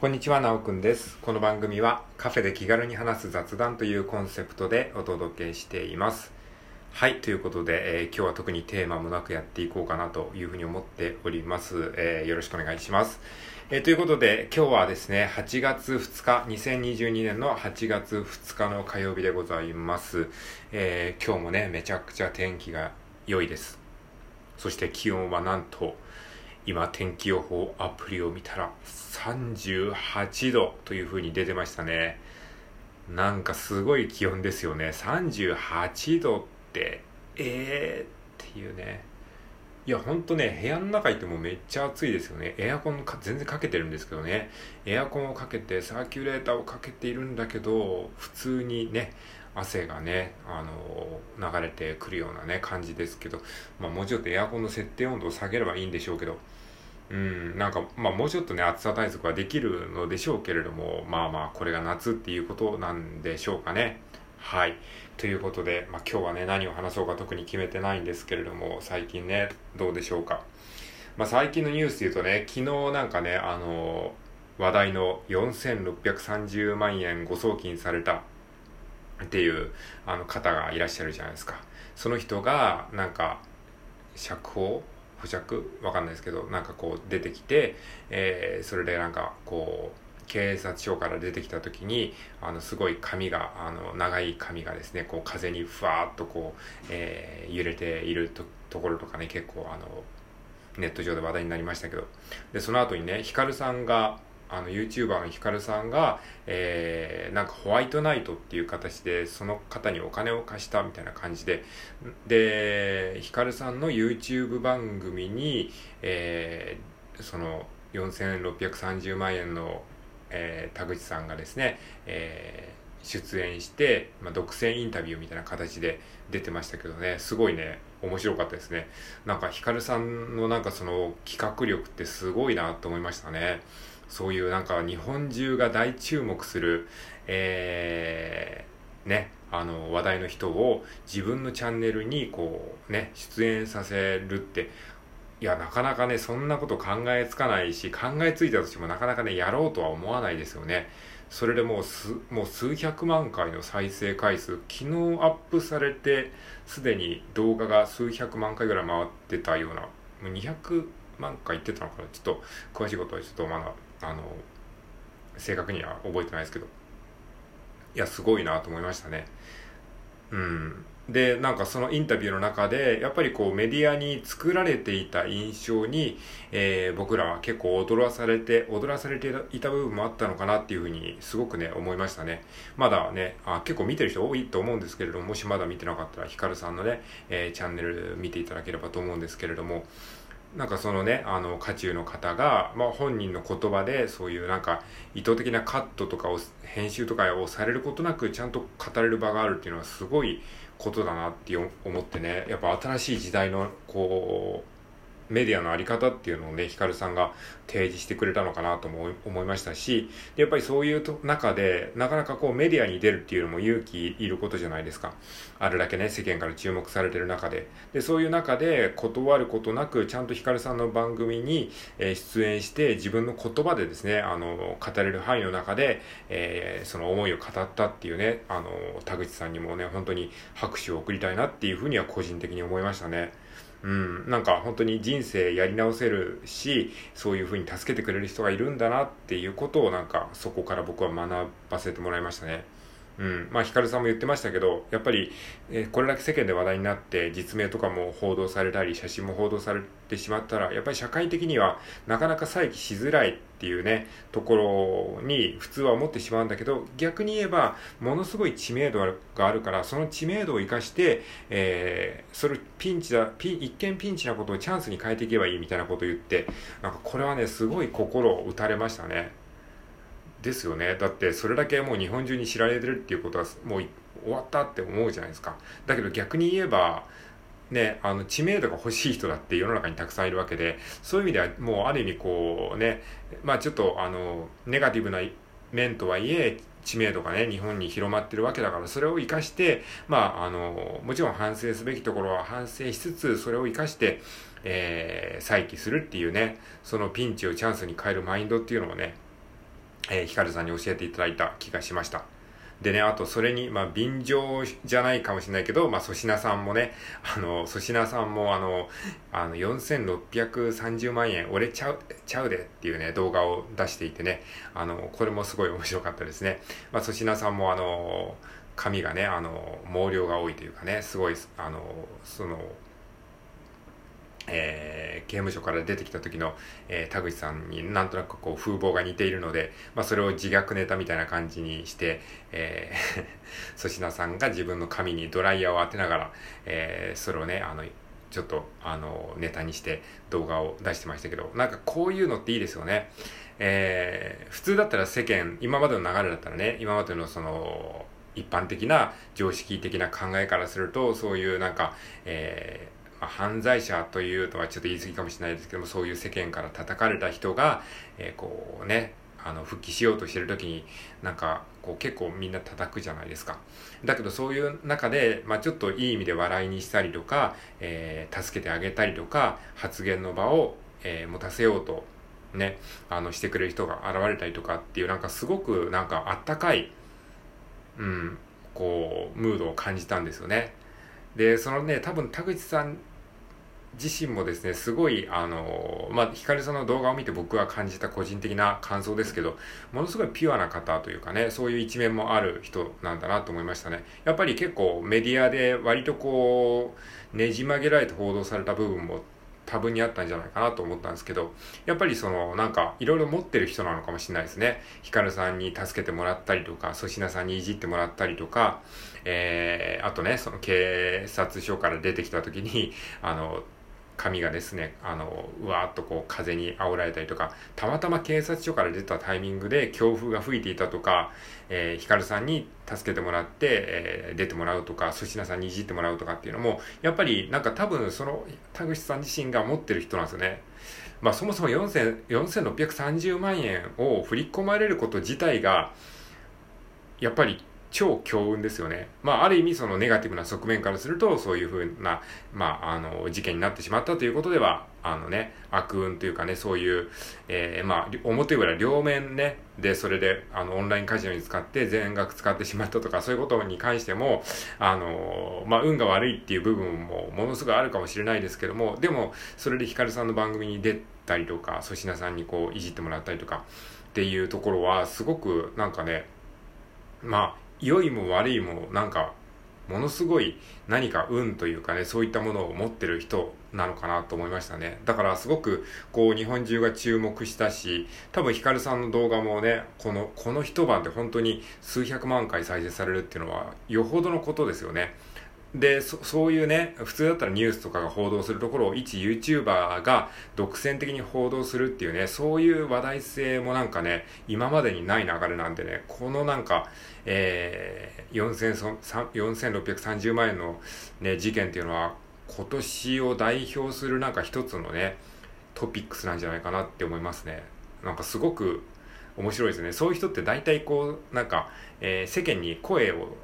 こんにちは、なおくんです。この番組はカフェで気軽に話す雑談というコンセプトでお届けしています。はい、ということで、えー今日は特にテーマもなくやっていこうかなというふうに思っております。えーよろしくお願いします。えーということで、今日はですね、8月2日、2022年の8月2日の火曜日でございます。え今日もね、めちゃくちゃ天気が良いです。そして気温はなんと、今天気予報アプリを見たら38度という風に出てましたね。なんかすごい気温ですよね。38度ってえーっていうね。いやほんとね部屋の中いてもめっちゃ暑いですよね。エアコンか全然かけてるんですけどね。エアコンをかけてサーキュレーターをかけているんだけど普通にね汗がね、あの流れてくるようなね、感じですけど、まあもうちょっとエアコンの設定温度を下げればいいんでしょうけど、うん、なんか、まあもうちょっとね、暑さ対策はできるのでしょうけれども、まあまあ、これが夏っていうことなんでしょうかね。はい。ということで、まあ今日はね、何を話そうか特に決めてないんですけれども、最近ね、どうでしょうか。まあ最近のニュースで言うとね、昨日なんかね、あの、話題の4630万円誤送金されたっていうあの方がいらっしゃるじゃないですか。その人が、なんか、釈放？保釈？わかんないですけど、なんかこう出てきて、えーそれでなんかこう、警察署から出てきた時に、あの、すごい髪が、あの、長い髪がですね、こう風にふわーっとこう、えー揺れているとところとかね、結構あの、ネット上で話題になりましたけど。で、その後にね、ヒカルさんが、あの、YouTuber のヒカルさんが、えー、なんかホワイトナイトっていう形で、その方にお金を貸したみたいな感じで、で、ヒカルさんの YouTube 番組に、えー、その、4630万円の、えー田口さんがですね、えー出演して、まあ、独占インタビューみたいな形で出てましたけどね、すごいね、面白かったですね。なんかヒカルさんのなんかその企画力ってすごいなと思いましたね。そういうなんか日本中が大注目する、えー、ね、あの話題の人を自分のチャンネルにこうね、出演させるって、いや、なかなかね、そんなこと考えつかないし、考えついたとしてもなかなかね、やろうとは思わないですよね。それでもうす、もう数百万回の再生回数、昨日アップされて、すでに動画が数百万回ぐらい回ってたような、もう200万回いってたのかな？ちょっと、詳しいことはちょっとまだ、あの、正確には覚えてないですけど。いや、すごいなと思いましたね。うん。で、なんかそのインタビューの中で、やっぱりこうメディアに作られていた印象に、えー僕らは結構踊らされて、踊らされていた部分もあったのかなっていうふうにすごくね、思いましたね。まだね、あ結構見てる人多いと思うんですけれども、もしまだ見てなかったら、ヒカルさんのね、えーチャンネル見ていただければと思うんですけれども、なんかそのね、あの、渦中の方が、まあ本人の言葉で、そういうなんか意図的なカットとかを、編集とかをされることなく、ちゃんと語れる場があるっていうのはすごいことだなって思ってね、やっぱ新しい時代の、こう、メディアのあり方っていうのをね、ヒカルさんが提示してくれたのかなとも思いましたし、やっぱりそういう中で、なかなかこうメディアに出るっていうのも勇気いることじゃないですか。あるだけね、世間から注目されてる中で。で、そういう中で断ることなく、ちゃんとヒカルさんの番組に、え出演して、自分の言葉でですね、あの、語れる範囲の中で、えーその思いを語ったっていうね、あの、田口さんにもね、本当に拍手を送りたいなっていうふうには個人的に思いましたね。うん、なんか本当に人生やり直せるし、そういうふうに助けてくれる人がいるんだなっていうことをなんかそこから僕は学ばせてもらいましたね。うん。まあ、ヒカルさんも言ってましたけど、やっぱり、えーこれだけ世間で話題になって、実名とかも報道されたり、写真も報道されてしまったら、やっぱり社会的にはなかなか再起しづらいっていうね、ところに普通は思ってしまうんだけど、逆に言えば、ものすごい知名度があるから、その知名度を生かして、えー、それピンチだ、ピン、一見ピンチなことをチャンスに変えていけばいいみたいなことを言って、なんかこれはね、すごい心を打たれましたね。ですよね。だってそれだけもう日本中に知られてるっていうことはもう終わったって思うじゃないですか。だけど逆に言えば、ね、あの知名度が欲しい人だって世の中にたくさんいるわけで、そういう意味ではもうある意味こうね、まあちょっとあの、ネガティブな面とはいえ、知名度がね、日本に広まってるわけだから、それを活かして、まああの、もちろん反省すべきところは反省しつつ、それを活かして、えー再起するっていうね、そのピンチをチャンスに変えるマインドっていうのをね、えー、ヒカルさんに教えていただいた気がしました。でね、あとそれに、まあ、便乗じゃないかもしれないけど、まあ、粗品さんもね、あの、粗品さんもあの、あの、4630万円、俺ちゃう、ちゃうでっていうね、動画を出していてね、あの、これもすごい面白かったですね。まあ、粗品さんもあの、髪がね、あの、毛量が多いというかね、すごい、あの、その、えー、刑務所から出てきた時の、えー、田口さんになんとなくこう風貌が似ているので、まあ、それを自虐ネタみたいな感じにして、えー、粗品さんが自分の髪にドライヤーを当てながら、えー、それをね、あの、ちょっと、あの、ネタにして動画を出してましたけど、なんかこういうのっていいですよね。えー、普通だったら世間、今までの流れだったらね、今までのその、一般的な常識的な考えからすると、そういうなんか、えー、まあ、犯罪者というとはちょっと言い過ぎかもしれないですけども、そういう世間から叩かれた人が、えー、こうね、あの、復帰しようとしてる時に、なんか、こう結構みんな叩くじゃないですか。だけどそういう中で、まあちょっといい意味で笑いにしたりとか、えー、助けてあげたりとか、発言の場を、えー、持たせようと、ね、あの、してくれる人が現れたりとかっていう、なんかすごくなんかあったかい、うん、こう、ムードを感じたんですよね。で、そのね、多分田口さん自身もですね、すごい、あの、まあ、光さんの動画を見て僕は感じた個人的な感想ですけど、ものすごいピュアな方というかね、そういう一面もある人なんだなと思いましたね。やっぱり結構メディアで割とこう、ねじ曲げられて報道された部分も多分にあったんじゃないかなと思ったんですけど、やっぱりその、なんか、いろいろ持ってる人なのかもしれないですね。ヒカルさんに助けてもらったりとか、粗品さんにいじってもらったりとか、えー、あとね、その警察署から出てきた時に、あの、髪がですね、あの、うわーっとこう風に煽られたりとか、たまたま警察署から出たタイミングで強風が吹いていたとか、えー、ヒカルさんに助けてもらって、えー、出てもらうとか、粗品さんにいじってもらうとかっていうのも、やっぱりなんか多分その田口さん自身が持ってる人なんですよね。まあそもそも4630万円を振り込まれること自体が、やっぱり超強運ですよね。まあ、ある意味そのネガティブな側面からすると、そういうふうな、まあ、あの、事件になってしまったということでは、あのね、悪運というかね、そういう、えー、まあ、表裏両面ね、で、それで、あの、オンラインカジノに使って全額使ってしまったとか、そういうことに関しても、あの、まあ、運が悪いっていう部分もものすごいあるかもしれないですけども、でも、それでヒカルさんの番組に出たりとか、粗品さんにこう、いじってもらったりとか、っていうところは、すごく、なんかね、まあ、良いも悪いもなんかものすごい何か運というかね、そういったものを持ってる人なのかなと思いましたね。だからすごくこう日本中が注目したし、多分ヒカルさんの動画もね、この、この一晩で本当に数百万回再生されるっていうのはよほどのことですよね。でそ、ういうね、普通だったらニュースとかが報道するところを一 YouTuber が独占的に報道するっていうね、そういう話題性もなんかね、今までにない流れなんでね、このなんか、えー、4630万円のね、事件っていうのは、今年を代表するなんか一つのね、トピックスなんじゃないかなって思いますね。なんかすごく面白いですね。そういう人って大体こう、なんか、えー、世間に声を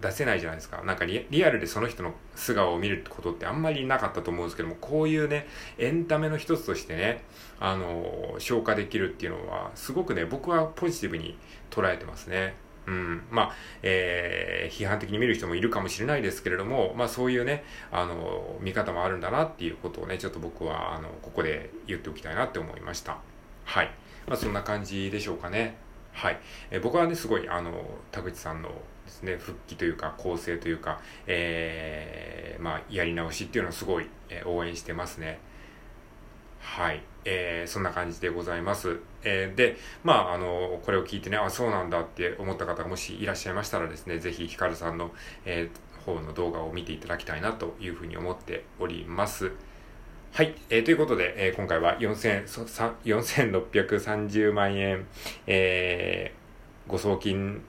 出せないじゃないですか。なんかリアルでその人の素顔を見ることってあんまりなかったと思うんですけども、こういうね、エンタメの一つとしてね、あの、消化できるっていうのは、すごくね、僕はポジティブに捉えてますね。うん。まあ、えー、批判的に見る人もいるかもしれないですけれども、まあそういうね、あの、見方もあるんだなっていうことをね、ちょっと僕は、あの、ここで言っておきたいなって思いました。はい。まあそんな感じでしょうかね。はい。えー、僕はね、すごい、あの、田口さんのですね、復帰というか、構成というか、えー、まあ、やり直しっていうのをすごい、えー、応援してますね。はい。えー、そんな感じでございます。えー、で、まあ、あの、これを聞いてね、あ、そうなんだって思った方がもしいらっしゃいましたらですね、ぜひヒカルさんの、えー、方の動画を見ていただきたいなというふうに思っております。はい。えー、ということで、えー、今回は4630万円、えー、ご送金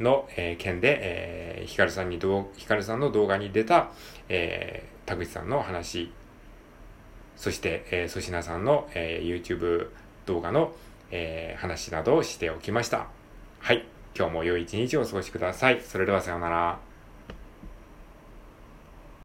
の、えー、件で、えー、ヒカルさんにヒカルさんの動画に出た、えー、田口さんの話、そして、えー、粗品さんの、えー、YouTube 動画の、えー、話などをしておきました。はい。今日も良い一日をお過ごしください。それではさようなら。